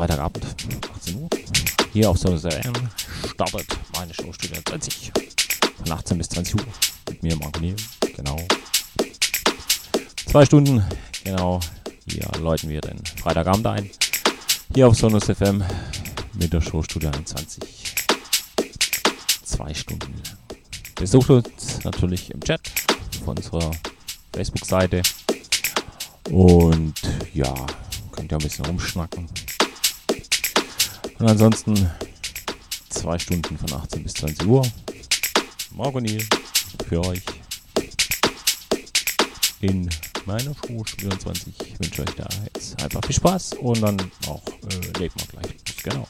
Freitagabend, 18 Uhr. Hier auf Sonus RM startet meine Show Studio 20 von 18 bis 20 Uhr mit mir, Marco Niel. Genau. Zwei Stunden, genau. Hier läuten wir den Freitagabend ein. Hier auf Sonus FM mit der Show Studio 21. Zwei Stunden. Besucht uns natürlich im Chat auf unserer Facebook-Seite. Und ja, könnt ihr ein bisschen rumschnacken. Und ansonsten zwei Stunden von 18 bis 20 Uhr. Morgen Neil für euch in meiner Show 24. Ich wünsche euch da jetzt einfach viel Spaß und dann auch äh, legt mal gleich. Genau.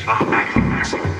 this far back in.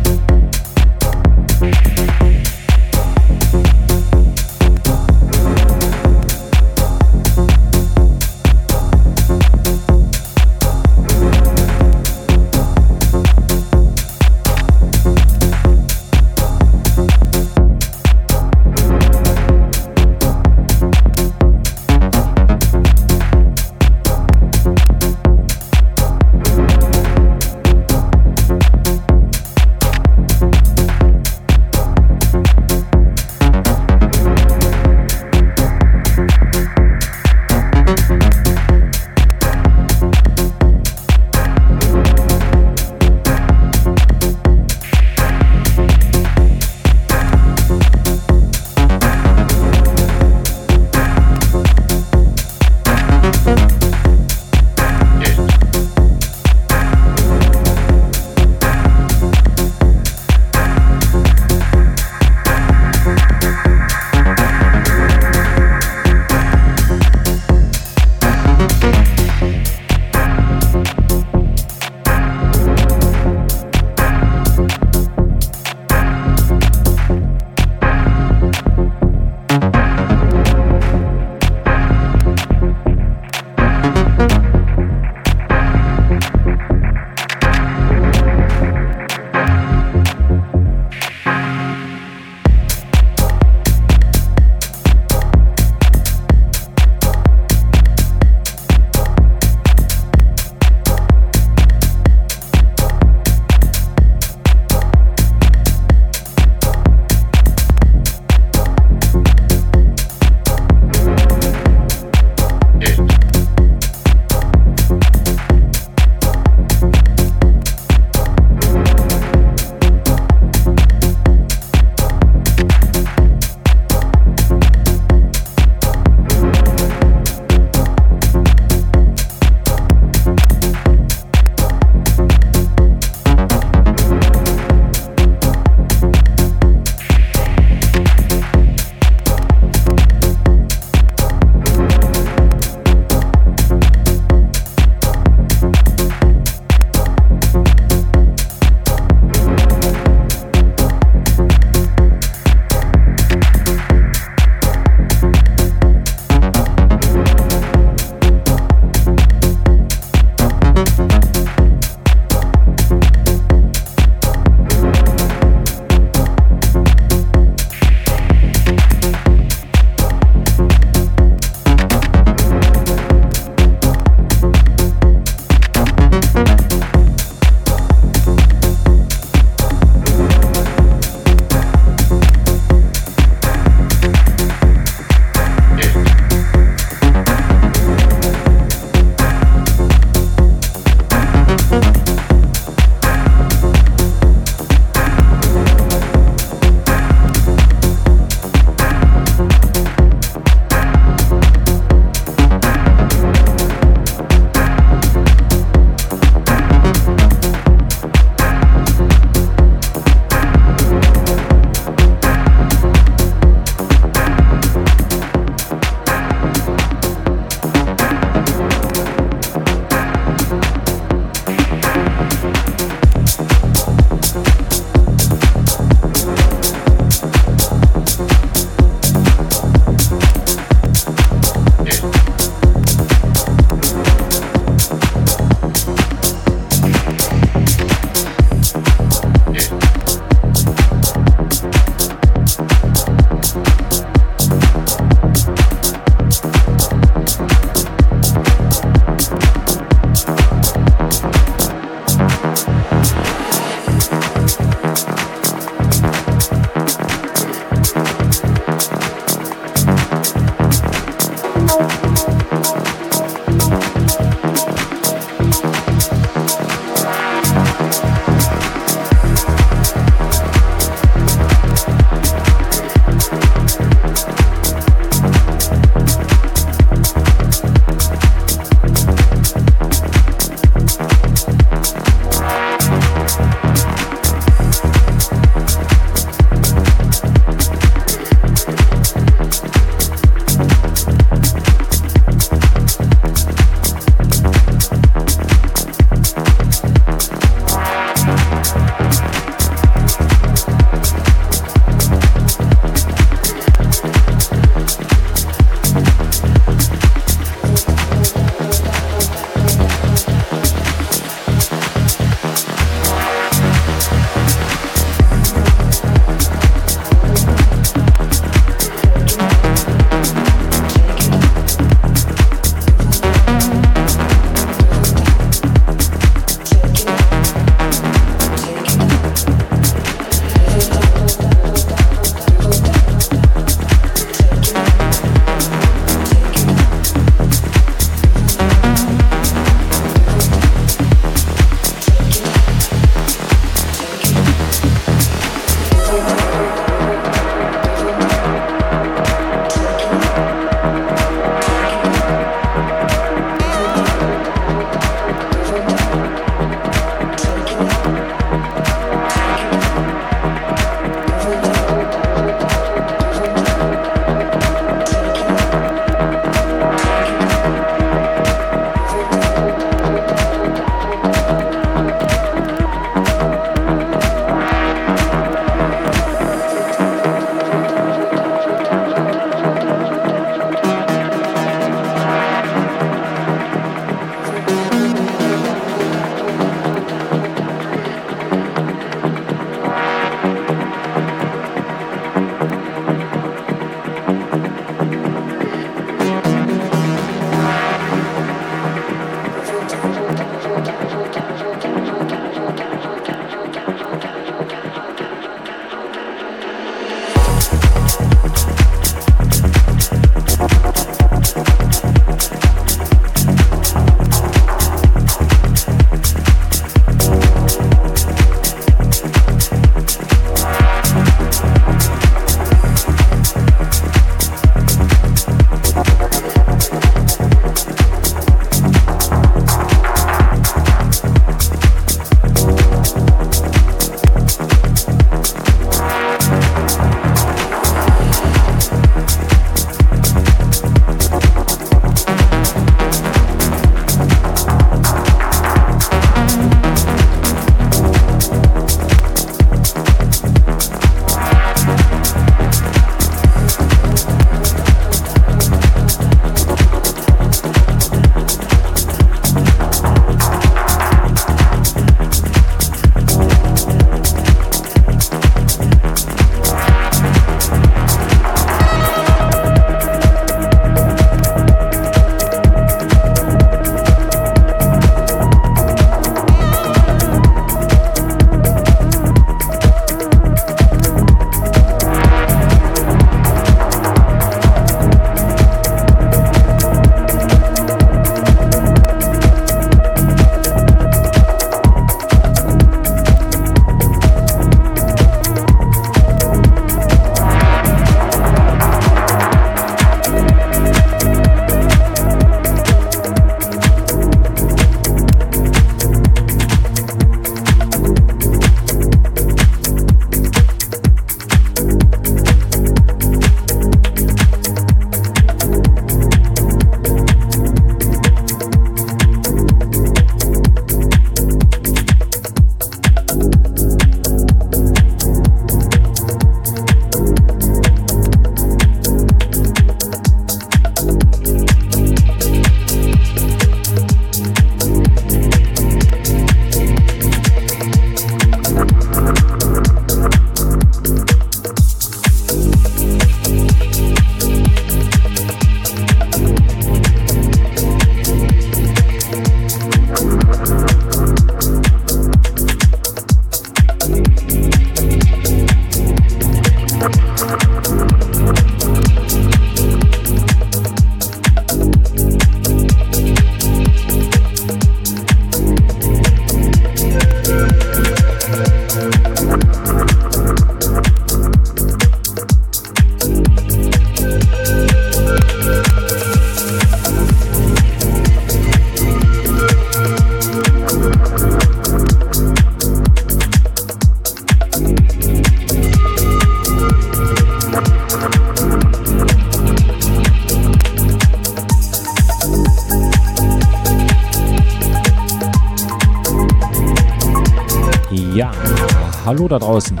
Da draußen.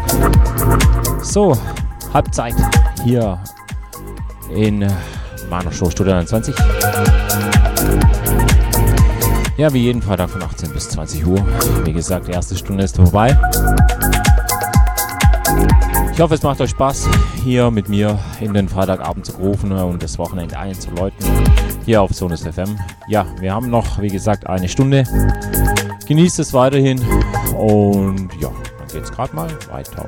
So, Halbzeit hier in Mano Show Studio 29. Ja, wie jeden Freitag von 18 bis 20 Uhr. Wie gesagt, die erste Stunde ist vorbei. Ich hoffe, es macht euch Spaß, hier mit mir in den Freitagabend zu rufen und das Wochenende einzuläuten. Hier auf Sonus FM. Ja, wir haben noch, wie gesagt, eine Stunde. Genießt es weiterhin und gerade mal weiter.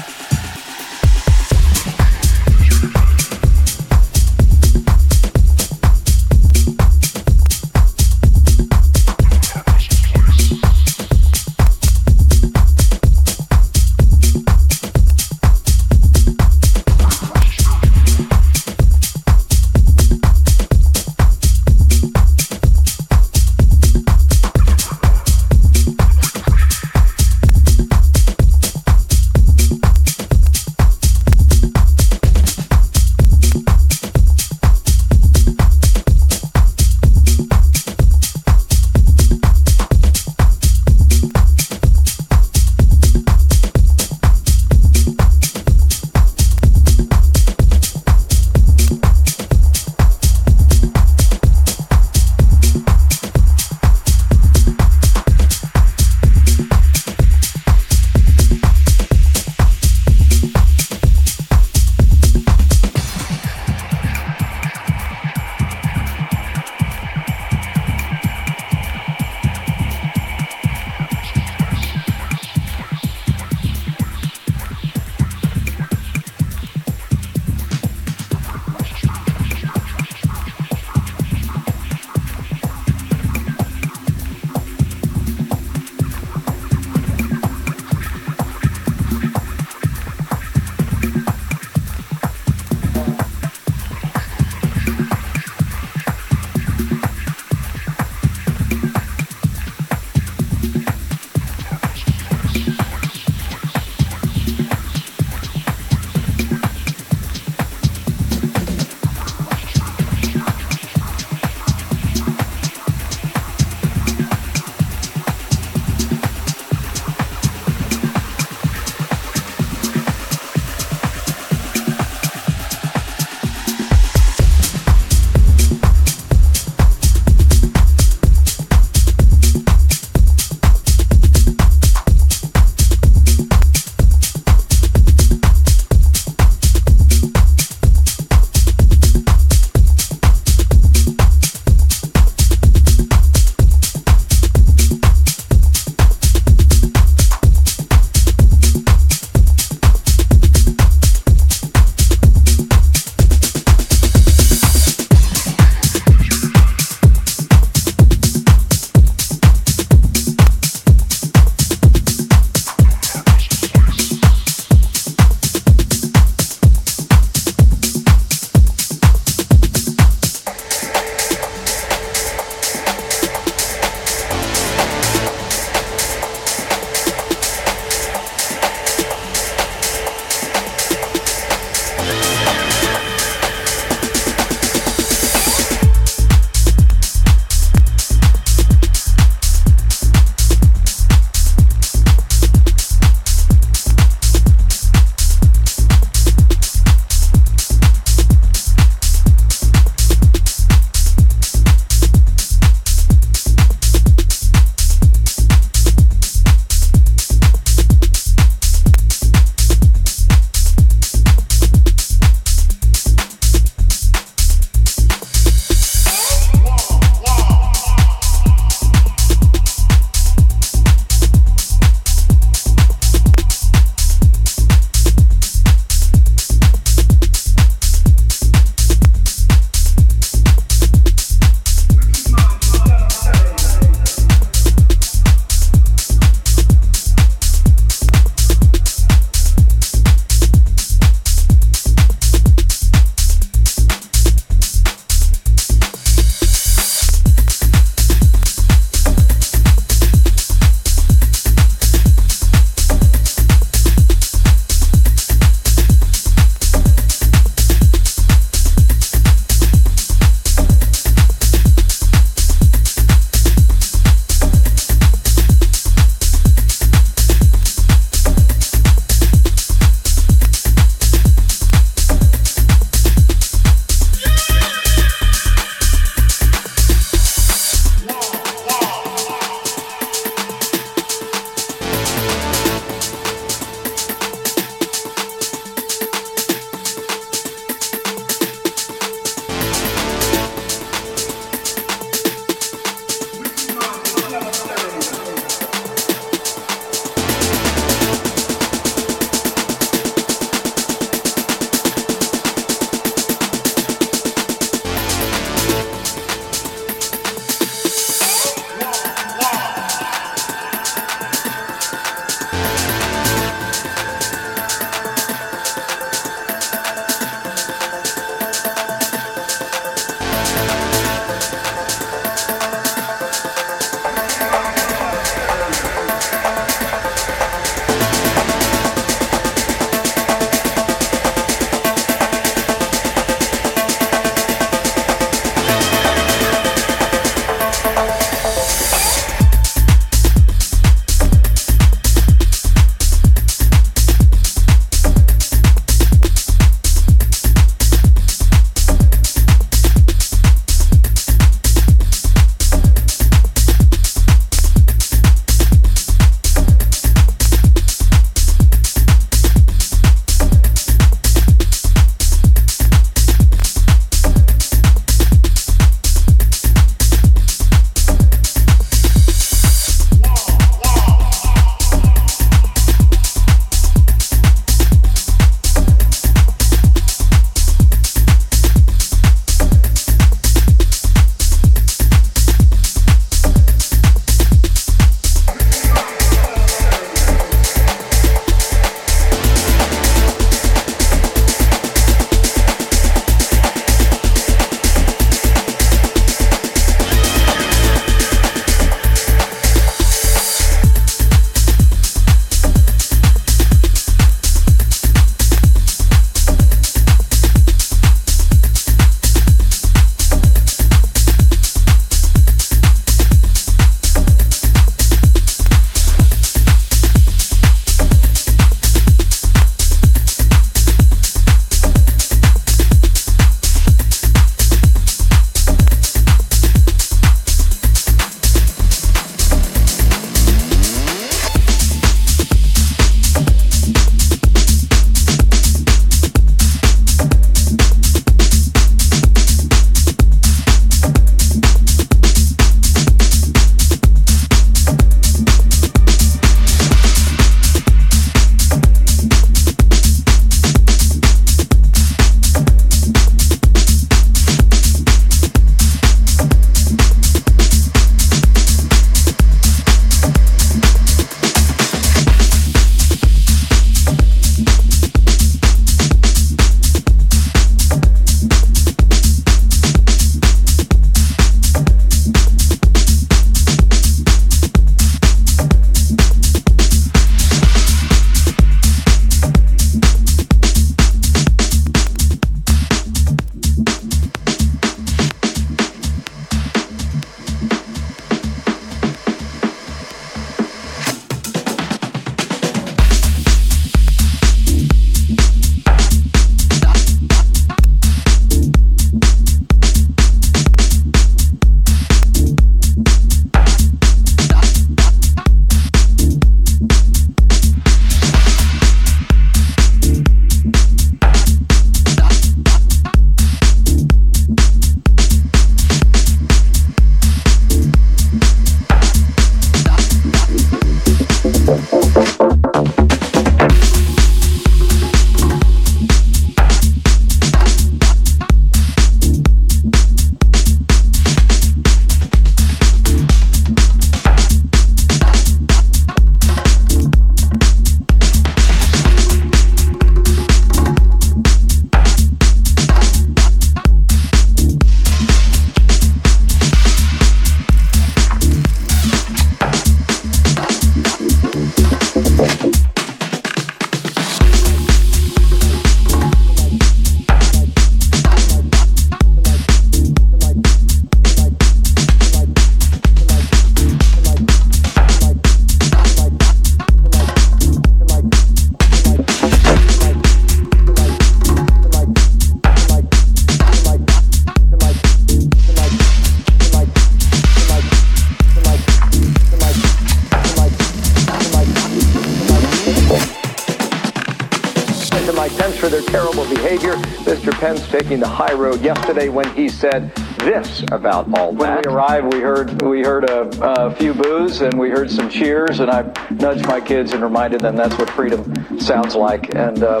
Yesterday when he said this about all that. when we arrived, we heard we heard a, a, few boos and we heard some cheers, and I nudged my kids and reminded them that's what freedom sounds like. And uh,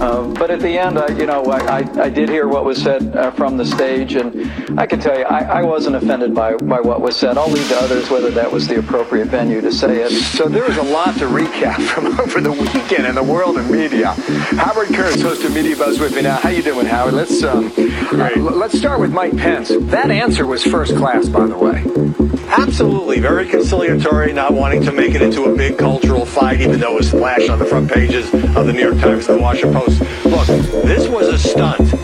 uh, but at the end, I, you know, I, I, I did hear what was said uh, from the stage, and I can tell you, I, I wasn't offended by by what was said. I'll leave to others whether that was the appropriate venue to say it. So there was a lot to recap from over the weekend in the world of media. Howard Kurtz, host of Media Buzz, with me now. How you doing, Howard? Let's um, let's start with Mike Pence. That answer was first class, by the way. Absolutely, very conciliatory, not wanting to make it into a big cultural fight, even though it was flashed on the front pages of the New York Times and the Washington Post. Look, this was a stunt by the cast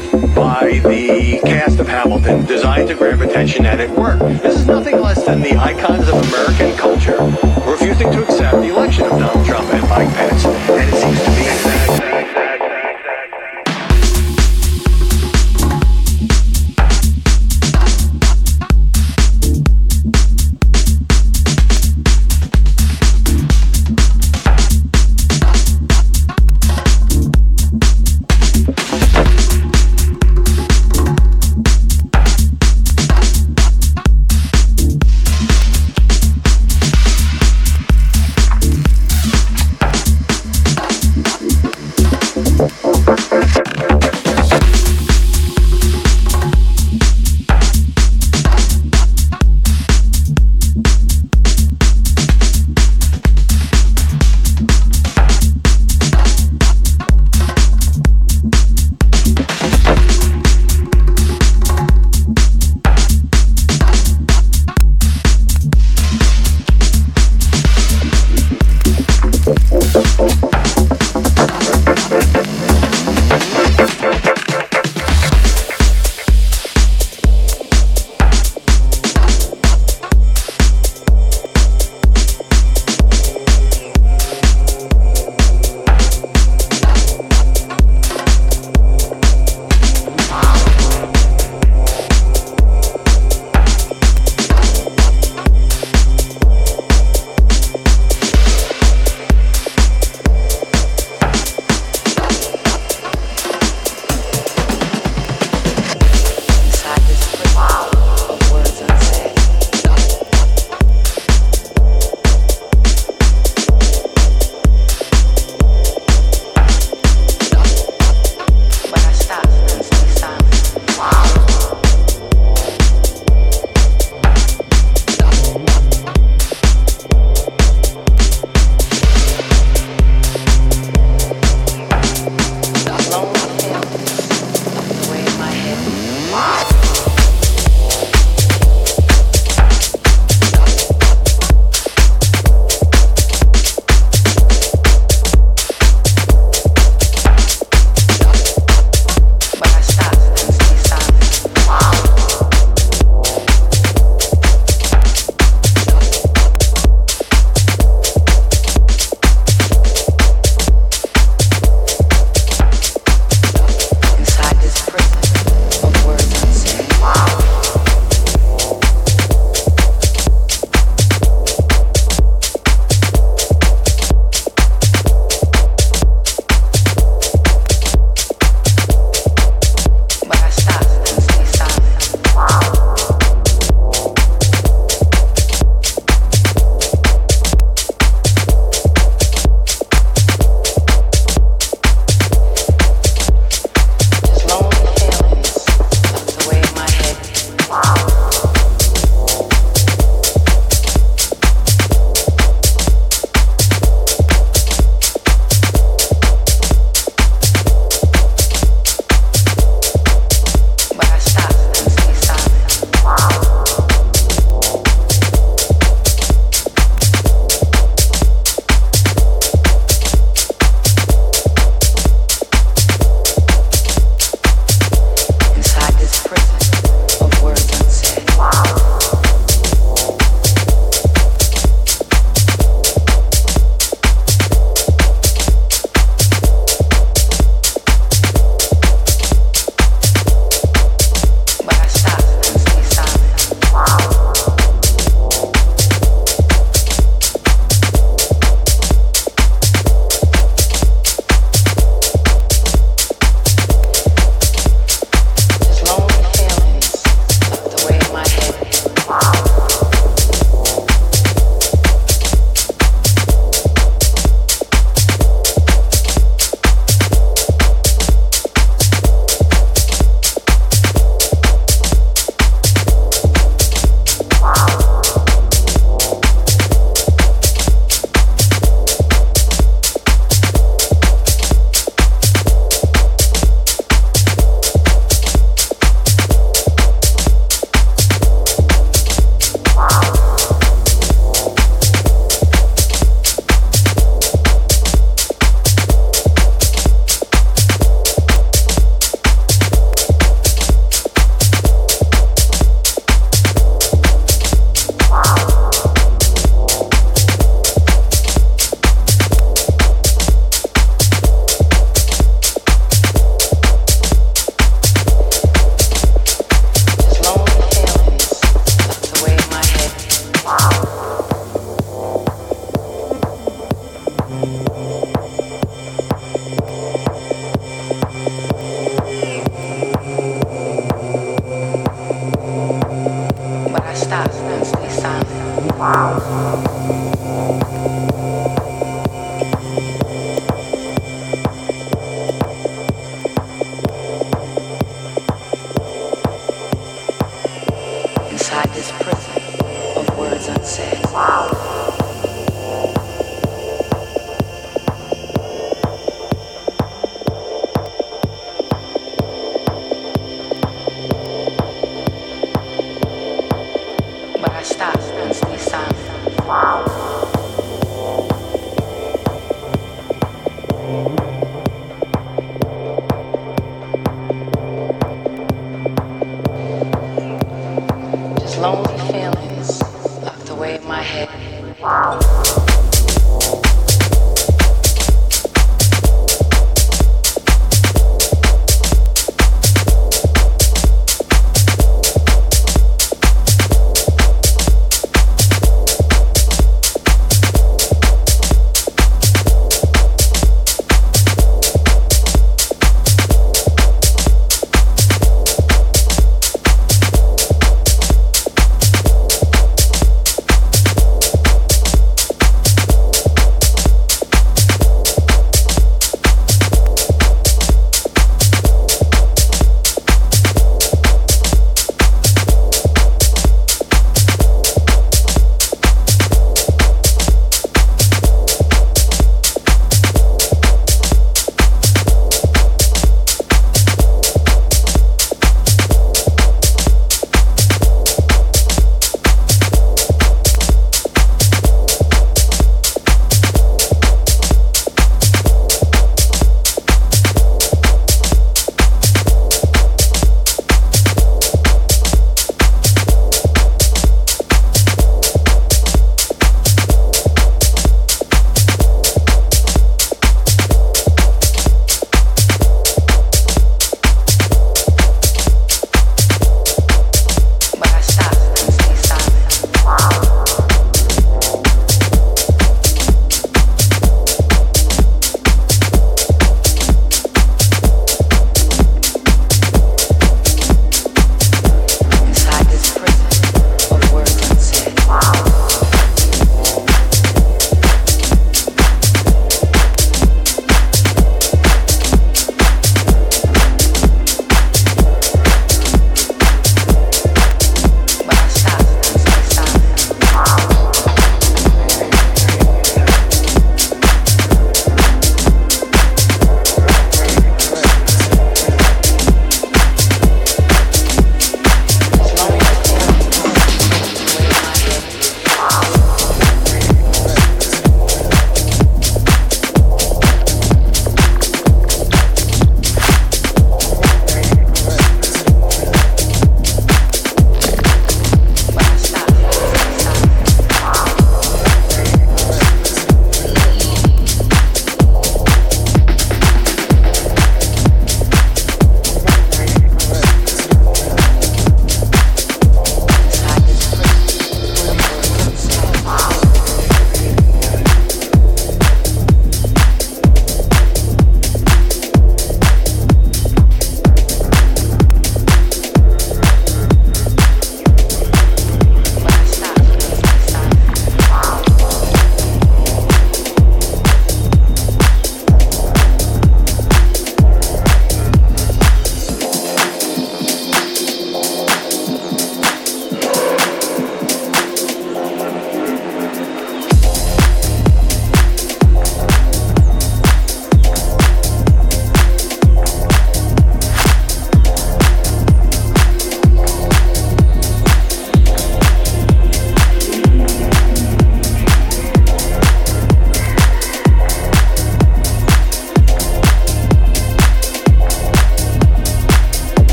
of Hamilton designed to grab attention, and it worked. This is nothing less than the icons of American culture refusing to accept the election of Donald Trump and Mike Pence,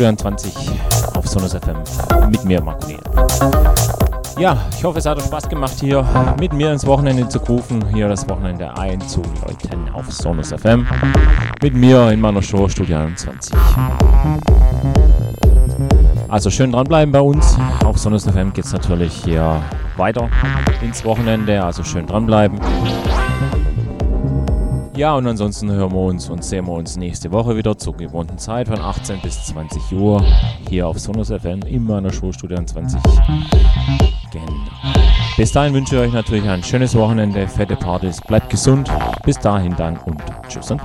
23 auf Sonos FM mit mir, Marco Ja, ich hoffe, es hat euch Spaß gemacht, hier mit mir ins Wochenende zu rufen, hier das Wochenende einzuläuten auf Sonos FM. Mit mir in meiner Show Studio 21. Also schön dranbleiben bei uns. Auf Sonos FM geht es natürlich hier weiter ins Wochenende, also schön dranbleiben. Ja, und ansonsten hören wir uns und sehen wir uns nächste Woche wieder zur gewohnten Zeit von 18 bis 20 Uhr hier auf Sonus FM in meiner Showstudio 20. Genau. Bis dahin wünsche ich euch natürlich ein schönes Wochenende, fette Partys, bleibt gesund. Bis dahin dann und tschüss und